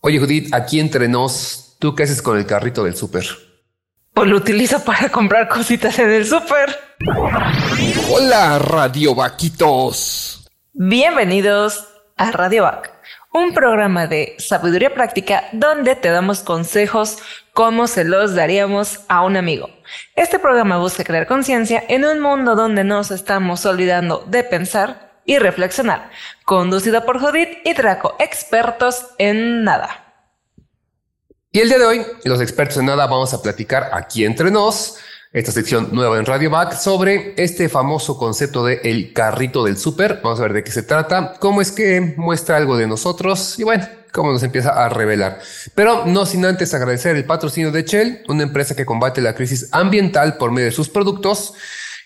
Oye, Judith, aquí entre nos, ¿tú qué haces con el carrito del súper? Pues lo utilizo para comprar cositas en el súper. Hola, Radio Vaquitos. Bienvenidos a Radio Vac, un programa de sabiduría práctica donde te damos consejos como se los daríamos a un amigo. Este programa busca crear conciencia en un mundo donde nos estamos olvidando de pensar y reflexionar, conducido por Judith y Draco, expertos en nada. Y el día de hoy, los expertos en nada, vamos a platicar aquí entre nos, esta sección nueva en Radio Back, sobre este famoso concepto de el carrito del súper. Vamos a ver de qué se trata, cómo es que muestra algo de nosotros y bueno, cómo nos empieza a revelar. Pero no sin antes agradecer el patrocinio de Shell, una empresa que combate la crisis ambiental por medio de sus productos.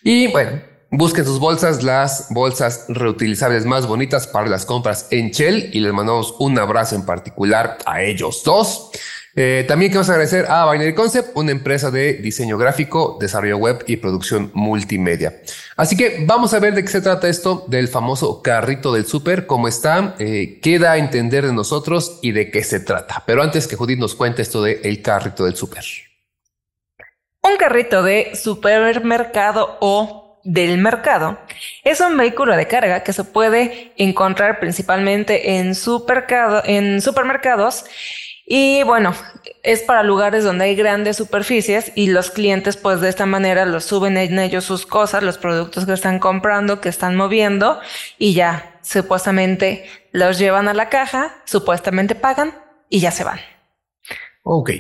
Y bueno, Busquen sus bolsas, las bolsas reutilizables más bonitas para las compras en Shell y les mandamos un abrazo en particular a ellos dos. Eh, también queremos agradecer a Binary Concept, una empresa de diseño gráfico, desarrollo web y producción multimedia. Así que vamos a ver de qué se trata esto del famoso carrito del súper, cómo está, eh, qué da a entender de nosotros y de qué se trata. Pero antes que Judith nos cuente esto del el carrito del súper. Un carrito de supermercado o del mercado es un vehículo de carga que se puede encontrar principalmente en, en supermercados y bueno, es para lugares donde hay grandes superficies y los clientes pues de esta manera los suben en ellos sus cosas, los productos que están comprando, que están moviendo y ya supuestamente los llevan a la caja, supuestamente pagan y ya se van. Ok.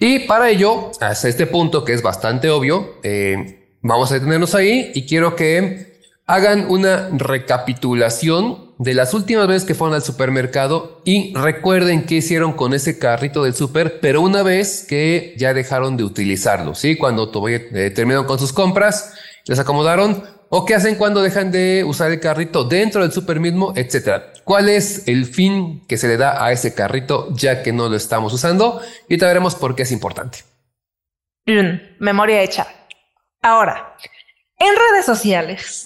Y para ello, hasta este punto que es bastante obvio, eh, Vamos a detenernos ahí y quiero que hagan una recapitulación de las últimas veces que fueron al supermercado y recuerden qué hicieron con ese carrito del super, pero una vez que ya dejaron de utilizarlo, ¿sí? Cuando eh, terminaron con sus compras, les acomodaron, o qué hacen cuando dejan de usar el carrito dentro del super mismo, etcétera. ¿Cuál es el fin que se le da a ese carrito ya que no lo estamos usando? Y te veremos por qué es importante. memoria hecha. Ahora, en redes sociales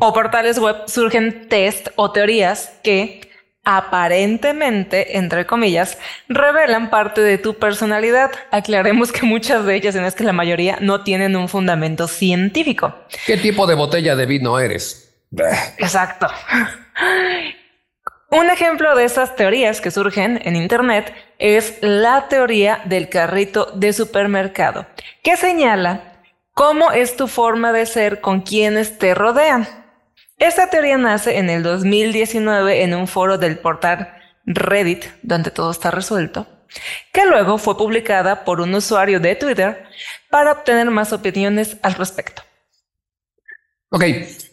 o portales web surgen test o teorías que aparentemente, entre comillas, revelan parte de tu personalidad. Aclaremos que muchas de ellas, en es que la mayoría, no tienen un fundamento científico. ¿Qué tipo de botella de vino eres? Exacto. Un ejemplo de esas teorías que surgen en Internet es la teoría del carrito de supermercado, que señala ¿Cómo es tu forma de ser con quienes te rodean? Esta teoría nace en el 2019 en un foro del portal Reddit, donde todo está resuelto, que luego fue publicada por un usuario de Twitter para obtener más opiniones al respecto. Ok,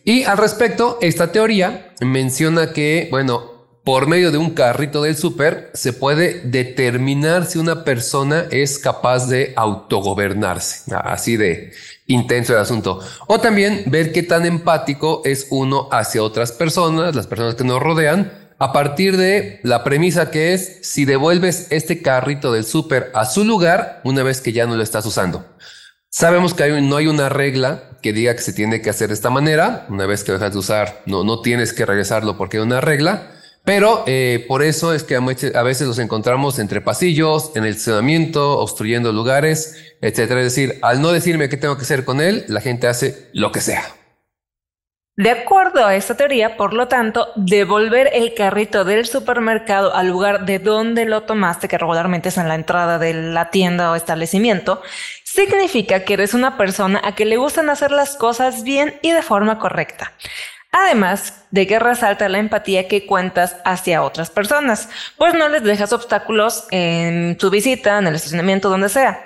y al respecto, esta teoría menciona que, bueno, por medio de un carrito del súper se puede determinar si una persona es capaz de autogobernarse. Así de intenso el asunto. O también ver qué tan empático es uno hacia otras personas, las personas que nos rodean, a partir de la premisa que es si devuelves este carrito del súper a su lugar una vez que ya no lo estás usando. Sabemos que no hay una regla que diga que se tiene que hacer de esta manera. Una vez que dejas de usar, no, no tienes que regresarlo porque hay una regla. Pero eh, por eso es que a veces los encontramos entre pasillos, en el estacionamiento, obstruyendo lugares, etcétera. Es decir, al no decirme qué tengo que hacer con él, la gente hace lo que sea. De acuerdo a esta teoría, por lo tanto, devolver el carrito del supermercado al lugar de donde lo tomaste, que regularmente es en la entrada de la tienda o establecimiento, significa que eres una persona a que le gustan hacer las cosas bien y de forma correcta. Además de que resalta la empatía que cuentas hacia otras personas, pues no les dejas obstáculos en tu visita, en el estacionamiento, donde sea.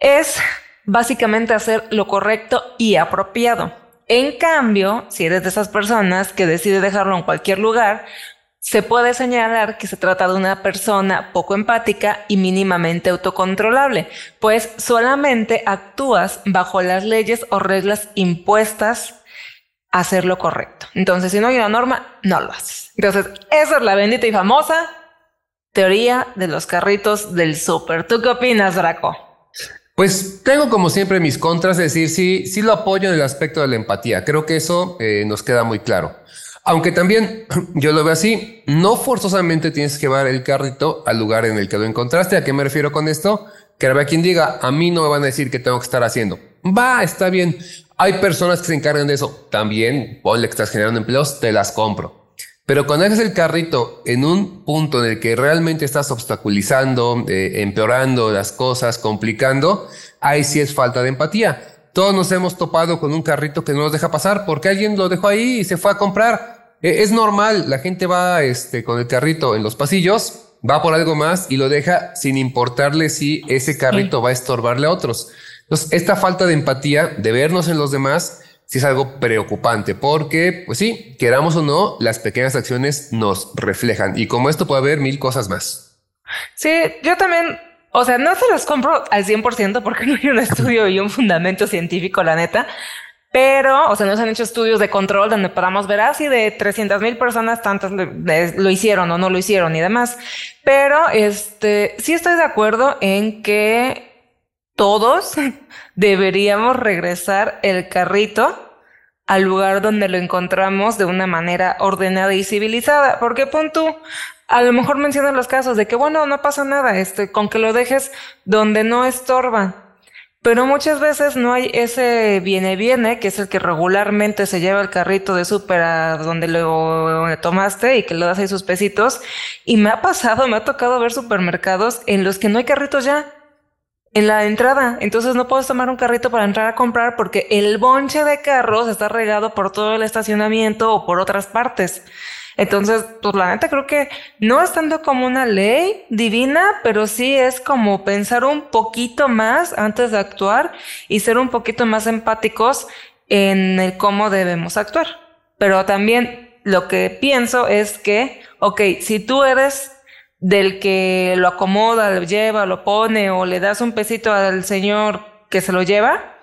Es básicamente hacer lo correcto y apropiado. En cambio, si eres de esas personas que decide dejarlo en cualquier lugar, se puede señalar que se trata de una persona poco empática y mínimamente autocontrolable, pues solamente actúas bajo las leyes o reglas impuestas hacer lo correcto. Entonces, si no hay una norma, no lo haces. Entonces, esa es la bendita y famosa teoría de los carritos del súper. ¿Tú qué opinas, Draco? Pues tengo como siempre mis contras, es decir, sí, sí lo apoyo en el aspecto de la empatía. Creo que eso eh, nos queda muy claro. Aunque también yo lo veo así, no forzosamente tienes que llevar el carrito al lugar en el que lo encontraste. ¿A qué me refiero con esto? Que habrá quien diga, a mí no me van a decir qué tengo que estar haciendo. Va, está bien. Hay personas que se encargan de eso. También, ponle que estás generando empleos, te las compro. Pero cuando dejas el carrito en un punto en el que realmente estás obstaculizando, eh, empeorando las cosas, complicando, ahí sí es falta de empatía. Todos nos hemos topado con un carrito que no nos deja pasar porque alguien lo dejó ahí y se fue a comprar. E, es normal, la gente va este, con el carrito en los pasillos, va por algo más y lo deja sin importarle si ese carrito va a estorbarle a otros. Entonces, esta falta de empatía, de vernos en los demás, sí es algo preocupante porque, pues sí, queramos o no, las pequeñas acciones nos reflejan y como esto puede haber mil cosas más. Sí, yo también, o sea, no se las compro al 100% porque no hay un estudio y un fundamento científico, la neta. Pero, o sea, nos han hecho estudios de control donde podamos ver así ah, de 300 mil personas, tantas lo, hicieron o no lo hicieron y demás. Pero, este, sí estoy de acuerdo en que todos deberíamos regresar el carrito al lugar donde lo encontramos de una manera ordenada y civilizada. Porque pon tú, a lo mejor mencionan los casos de que, bueno, no pasa nada, este, con que lo dejes donde no estorba. Pero muchas veces no hay ese viene-viene, que es el que regularmente se lleva el carrito de súper a donde lo tomaste y que le das ahí sus pesitos. Y me ha pasado, me ha tocado ver supermercados en los que no hay carritos ya en la entrada. Entonces no puedes tomar un carrito para entrar a comprar porque el bonche de carros está regado por todo el estacionamiento o por otras partes. Entonces, pues la neta creo que no es tanto como una ley divina, pero sí es como pensar un poquito más antes de actuar y ser un poquito más empáticos en el cómo debemos actuar. Pero también lo que pienso es que, ok, si tú eres del que lo acomoda, lo lleva, lo pone o le das un pesito al señor que se lo lleva,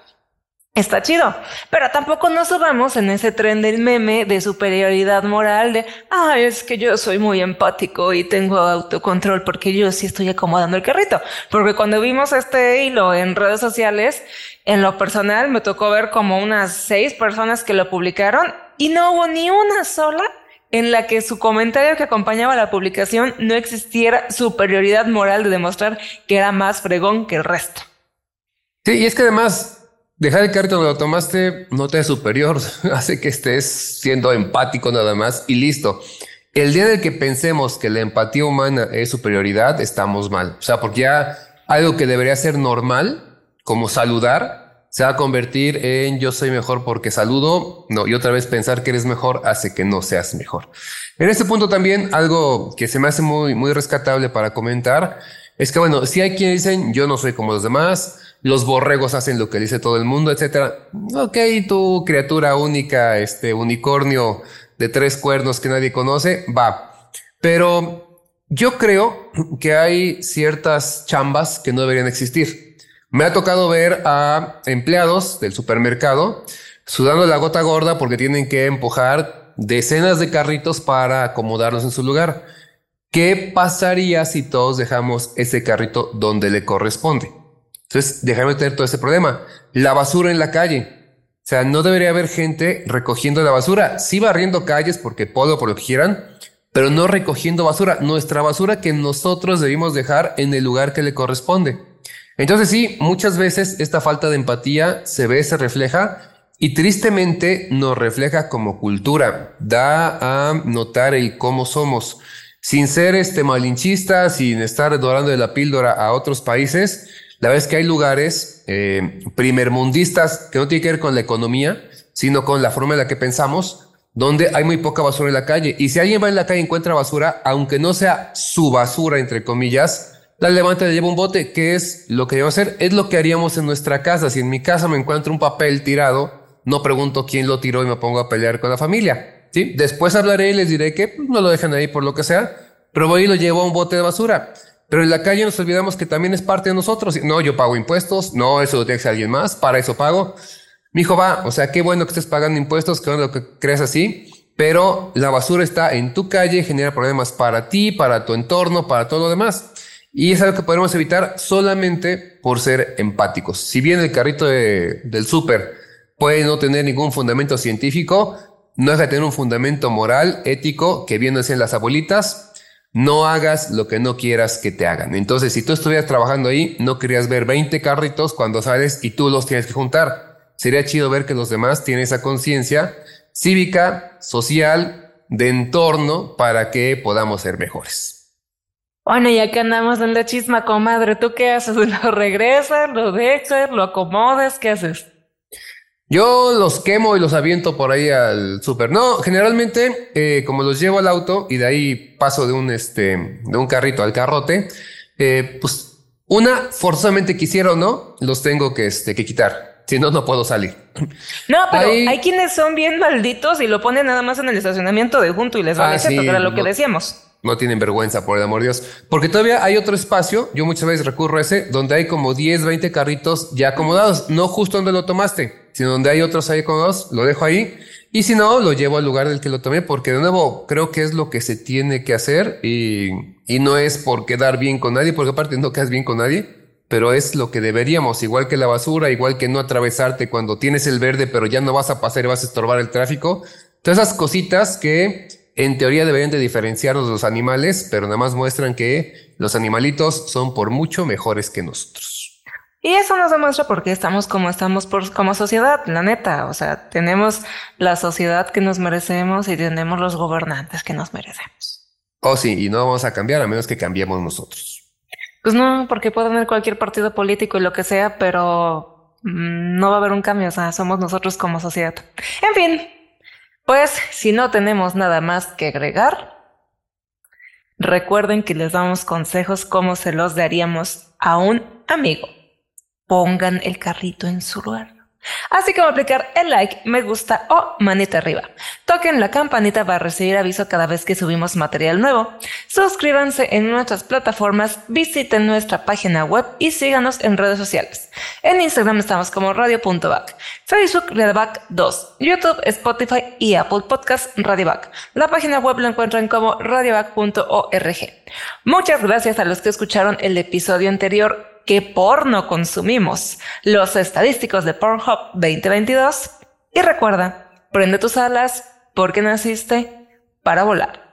está chido. Pero tampoco nos subamos en ese tren del meme de superioridad moral de, ah, es que yo soy muy empático y tengo autocontrol porque yo sí estoy acomodando el carrito. Porque cuando vimos este hilo en redes sociales, en lo personal me tocó ver como unas seis personas que lo publicaron y no hubo ni una sola en la que su comentario que acompañaba la publicación no existiera superioridad moral de demostrar que era más fregón que el resto. Sí, y es que además dejar el carrito donde lo tomaste no te es superior, hace que estés siendo empático nada más y listo. El día en que pensemos que la empatía humana es superioridad, estamos mal. O sea, porque ya algo que debería ser normal, como saludar, se va a convertir en yo soy mejor porque saludo. No, y otra vez pensar que eres mejor hace que no seas mejor. En este punto también algo que se me hace muy, muy rescatable para comentar es que, bueno, si hay quienes dicen yo no soy como los demás, los borregos hacen lo que dice todo el mundo, etcétera. Ok, tu criatura única, este unicornio de tres cuernos que nadie conoce, va. Pero yo creo que hay ciertas chambas que no deberían existir. Me ha tocado ver a empleados del supermercado sudando la gota gorda porque tienen que empujar decenas de carritos para acomodarlos en su lugar. ¿Qué pasaría si todos dejamos ese carrito donde le corresponde? Entonces, déjame tener todo ese problema. La basura en la calle. O sea, no debería haber gente recogiendo la basura. Sí barriendo calles porque puedo por lo que quieran, pero no recogiendo basura. Nuestra basura que nosotros debimos dejar en el lugar que le corresponde. Entonces sí, muchas veces esta falta de empatía se ve, se refleja y tristemente nos refleja como cultura, da a notar el cómo somos. Sin ser este malinchista, sin estar dorando de la píldora a otros países, la verdad es que hay lugares eh, primermundistas que no tienen que ver con la economía, sino con la forma en la que pensamos, donde hay muy poca basura en la calle. Y si alguien va en la calle y encuentra basura, aunque no sea su basura, entre comillas, la levanta le lleva un bote, que es lo que debo hacer, es lo que haríamos en nuestra casa. Si en mi casa me encuentro un papel tirado, no pregunto quién lo tiró y me pongo a pelear con la familia. ¿sí? Después hablaré y les diré que pues, no lo dejan ahí por lo que sea, pero voy y lo llevo a un bote de basura. Pero en la calle nos olvidamos que también es parte de nosotros. No, yo pago impuestos, no, eso lo tiene que ser alguien más, para eso pago. Mi hijo va, o sea, qué bueno que estés pagando impuestos, qué bueno que creas así, pero la basura está en tu calle, genera problemas para ti, para tu entorno, para todo lo demás. Y es algo que podemos evitar solamente por ser empáticos. Si bien el carrito del súper puede no tener ningún fundamento científico, no deja de tener un fundamento moral, ético, que bien decían las abuelitas, no hagas lo que no quieras que te hagan. Entonces, si tú estuvieras trabajando ahí, no querías ver 20 carritos cuando sales y tú los tienes que juntar. Sería chido ver que los demás tienen esa conciencia cívica, social, de entorno, para que podamos ser mejores. Bueno, ya que andamos en la chisma, comadre, ¿tú qué haces? ¿Lo regresas, lo dejas, lo acomodas? ¿Qué haces? Yo los quemo y los aviento por ahí al súper. No, generalmente, eh, como los llevo al auto y de ahí paso de un, este, de un carrito al carrote, eh, pues una, forzosamente quisiera o no, los tengo que, este, que quitar. Si no, no puedo salir. No, pero hay quienes son bien malditos y lo ponen nada más en el estacionamiento de junto y les vale ah, era lo que decíamos. No tienen vergüenza, por el amor de Dios. Porque todavía hay otro espacio, yo muchas veces recurro a ese, donde hay como 10, 20 carritos ya acomodados. No justo donde lo tomaste, sino donde hay otros ahí acomodados, lo dejo ahí. Y si no, lo llevo al lugar del que lo tomé, porque de nuevo creo que es lo que se tiene que hacer y, y no es por quedar bien con nadie, porque aparte no quedas bien con nadie, pero es lo que deberíamos, igual que la basura, igual que no atravesarte cuando tienes el verde, pero ya no vas a pasar y vas a estorbar el tráfico. Todas esas cositas que en teoría deberían de diferenciarnos los animales, pero nada más muestran que los animalitos son por mucho mejores que nosotros. Y eso nos demuestra por qué estamos como estamos por, como sociedad, la neta. O sea, tenemos la sociedad que nos merecemos y tenemos los gobernantes que nos merecemos. Oh, sí, y no vamos a cambiar a menos que cambiemos nosotros. Pues no, porque puede haber cualquier partido político y lo que sea, pero mm, no va a haber un cambio. O sea, somos nosotros como sociedad. En fin, pues si no tenemos nada más que agregar, recuerden que les damos consejos como se los daríamos a un amigo. Pongan el carrito en su lugar. Así como aplicar el like, me gusta o manita arriba. Toquen la campanita para recibir aviso cada vez que subimos material nuevo. Suscríbanse en nuestras plataformas, visiten nuestra página web y síganos en redes sociales. En Instagram estamos como radio.back, Facebook Radioback 2, YouTube, Spotify y Apple Podcast Radioback. La página web la encuentran como radioback.org. Muchas gracias a los que escucharon el episodio anterior qué porno consumimos, los estadísticos de Pornhub 2022 y recuerda, prende tus alas porque naciste para volar.